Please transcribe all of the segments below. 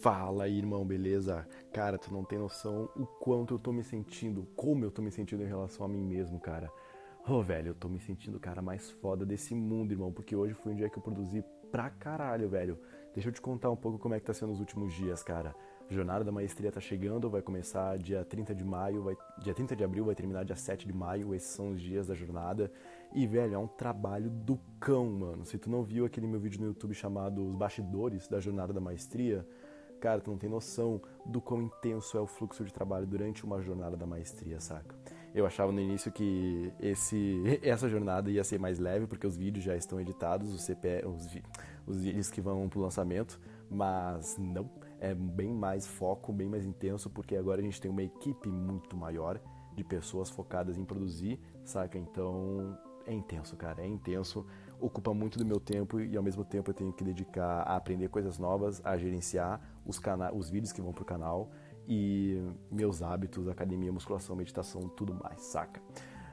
Fala irmão, beleza? Cara, tu não tem noção o quanto eu tô me sentindo, como eu tô me sentindo em relação a mim mesmo, cara. Ô, oh, velho, eu tô me sentindo o cara mais foda desse mundo, irmão, porque hoje foi um dia que eu produzi pra caralho, velho. Deixa eu te contar um pouco como é que tá sendo os últimos dias, cara. A jornada da maestria tá chegando, vai começar dia 30 de maio, vai, dia 30 de abril, vai terminar dia 7 de maio, esses são os dias da jornada. E, velho, é um trabalho do cão, mano. Se tu não viu aquele meu vídeo no YouTube chamado Os Bastidores da Jornada da Maestria, Cara, tu não tem noção do quão intenso é o fluxo de trabalho durante uma jornada da maestria, saca? Eu achava no início que esse, essa jornada ia ser mais leve, porque os vídeos já estão editados, os, CP, os, os vídeos que vão pro lançamento, mas não, é bem mais foco, bem mais intenso, porque agora a gente tem uma equipe muito maior de pessoas focadas em produzir, saca? Então é intenso, cara, é intenso ocupa muito do meu tempo e ao mesmo tempo eu tenho que dedicar a aprender coisas novas, a gerenciar os, cana os vídeos que vão pro canal e meus hábitos, academia, musculação, meditação, tudo mais, saca?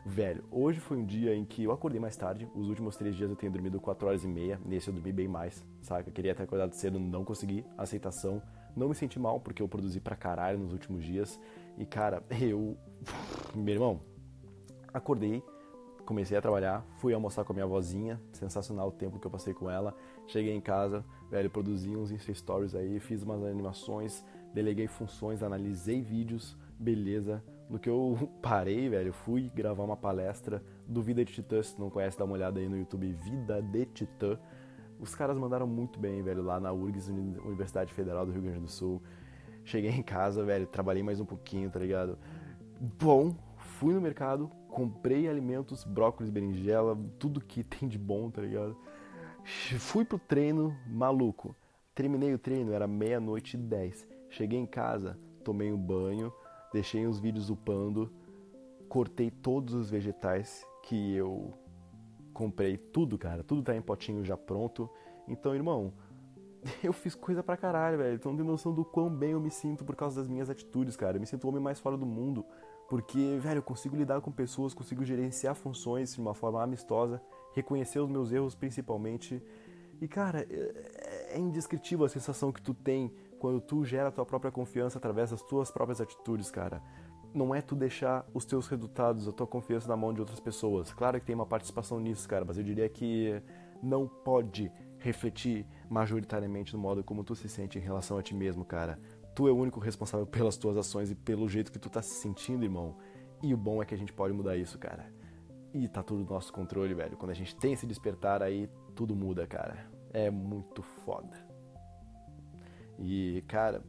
Velho, hoje foi um dia em que eu acordei mais tarde. Os últimos três dias eu tenho dormido 4 horas e meia. Nesse eu dormi bem mais, saca? Queria ter acordado cedo, não consegui. Aceitação. Não me senti mal porque eu produzi pra caralho nos últimos dias. E cara, eu. Meu irmão, acordei comecei a trabalhar, fui almoçar com a minha vozinha, sensacional o tempo que eu passei com ela. Cheguei em casa, velho, produzi uns Insta Stories aí, fiz umas animações, deleguei funções, analisei vídeos, beleza. No que eu parei, velho, fui gravar uma palestra do Vida de Titã, se não conhece, dá uma olhada aí no YouTube, Vida de Titã. Os caras mandaram muito bem, velho, lá na URGS, Universidade Federal do Rio Grande do Sul. Cheguei em casa, velho, trabalhei mais um pouquinho, tá ligado? Bom, fui no mercado, comprei alimentos, brócolis, berinjela, tudo que tem de bom, tá ligado? Fui pro treino, maluco. Terminei o treino, era meia-noite e dez. Cheguei em casa, tomei um banho, deixei os vídeos upando, cortei todos os vegetais que eu comprei, tudo, cara. Tudo tá em potinho já pronto. Então, irmão, eu fiz coisa pra caralho, velho. Tu não tem noção do quão bem eu me sinto por causa das minhas atitudes, cara. Eu me sinto o homem mais fora do mundo. Porque, velho, eu consigo lidar com pessoas, consigo gerenciar funções de uma forma amistosa, reconhecer os meus erros principalmente. E, cara, é, é indescritível a sensação que tu tem quando tu gera a tua própria confiança através das tuas próprias atitudes, cara. Não é tu deixar os teus resultados, a tua confiança na mão de outras pessoas. Claro que tem uma participação nisso, cara, mas eu diria que não pode refletir majoritariamente no modo como tu se sente em relação a ti mesmo, cara. Tu é o único responsável pelas tuas ações e pelo jeito que tu tá se sentindo, irmão. E o bom é que a gente pode mudar isso, cara. E tá tudo no nosso controle, velho. Quando a gente tem esse despertar aí, tudo muda, cara. É muito foda. E, cara,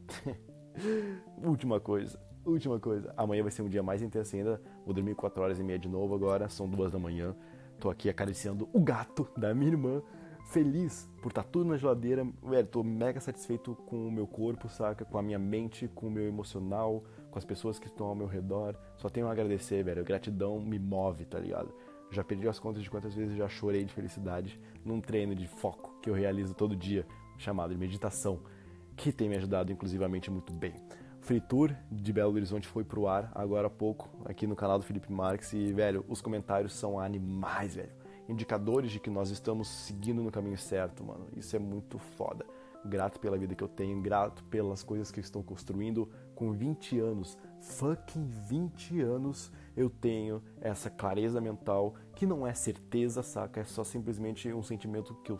última coisa, última coisa. Amanhã vai ser um dia mais intenso ainda. Vou dormir 4 horas e meia de novo agora, são duas da manhã. Tô aqui acariciando o gato da minha irmã feliz por estar tá tudo na geladeira. Velho, tô mega satisfeito com o meu corpo, saca? Com a minha mente, com o meu emocional, com as pessoas que estão ao meu redor. Só tenho a agradecer, velho. Gratidão me move, tá ligado? Já perdi as contas de quantas vezes já chorei de felicidade num treino de foco que eu realizo todo dia, chamado de meditação, que tem me ajudado inclusivamente muito bem. Free Tour de Belo Horizonte foi pro ar agora há pouco, aqui no canal do Felipe Marques, e, velho, os comentários são animais, velho indicadores de que nós estamos seguindo no caminho certo, mano. Isso é muito foda. Grato pela vida que eu tenho, grato pelas coisas que eu estou construindo. Com 20 anos, fucking 20 anos, eu tenho essa clareza mental que não é certeza, saca? É só simplesmente um sentimento que eu,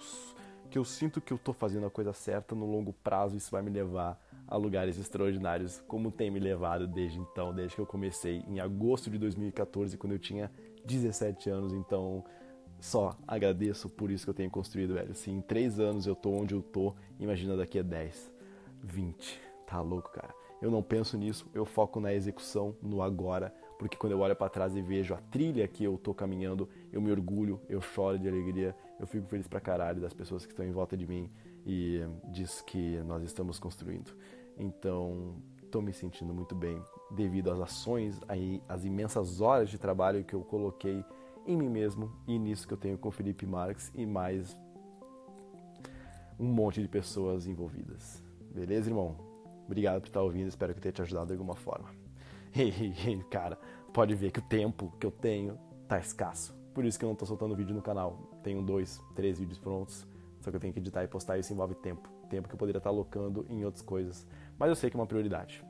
que eu sinto que eu tô fazendo a coisa certa no longo prazo. Isso vai me levar a lugares extraordinários, como tem me levado desde então, desde que eu comecei em agosto de 2014, quando eu tinha 17 anos. Então, só agradeço por isso que eu tenho construído, velho. Se em três anos eu tô onde eu tô, imagina daqui a 10, 20. Tá louco, cara. Eu não penso nisso, eu foco na execução, no agora, porque quando eu olho para trás e vejo a trilha que eu tô caminhando, eu me orgulho, eu choro de alegria, eu fico feliz pra caralho das pessoas que estão em volta de mim e diz que nós estamos construindo. Então, tô me sentindo muito bem devido às ações, às imensas horas de trabalho que eu coloquei em mim mesmo e nisso que eu tenho com Felipe Marques e mais um monte de pessoas envolvidas. Beleza, irmão? Obrigado por estar ouvindo, espero que tenha te ajudado de alguma forma. E, cara, pode ver que o tempo que eu tenho tá escasso. Por isso que eu não tô soltando vídeo no canal. Tenho dois, três vídeos prontos, só que eu tenho que editar e postar, isso envolve tempo. tempo que eu poderia estar alocando em outras coisas. Mas eu sei que é uma prioridade.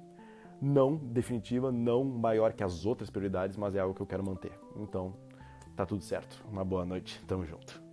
Não definitiva, não maior que as outras prioridades, mas é algo que eu quero manter. Então, tá tudo certo. Uma boa noite. Tamo junto.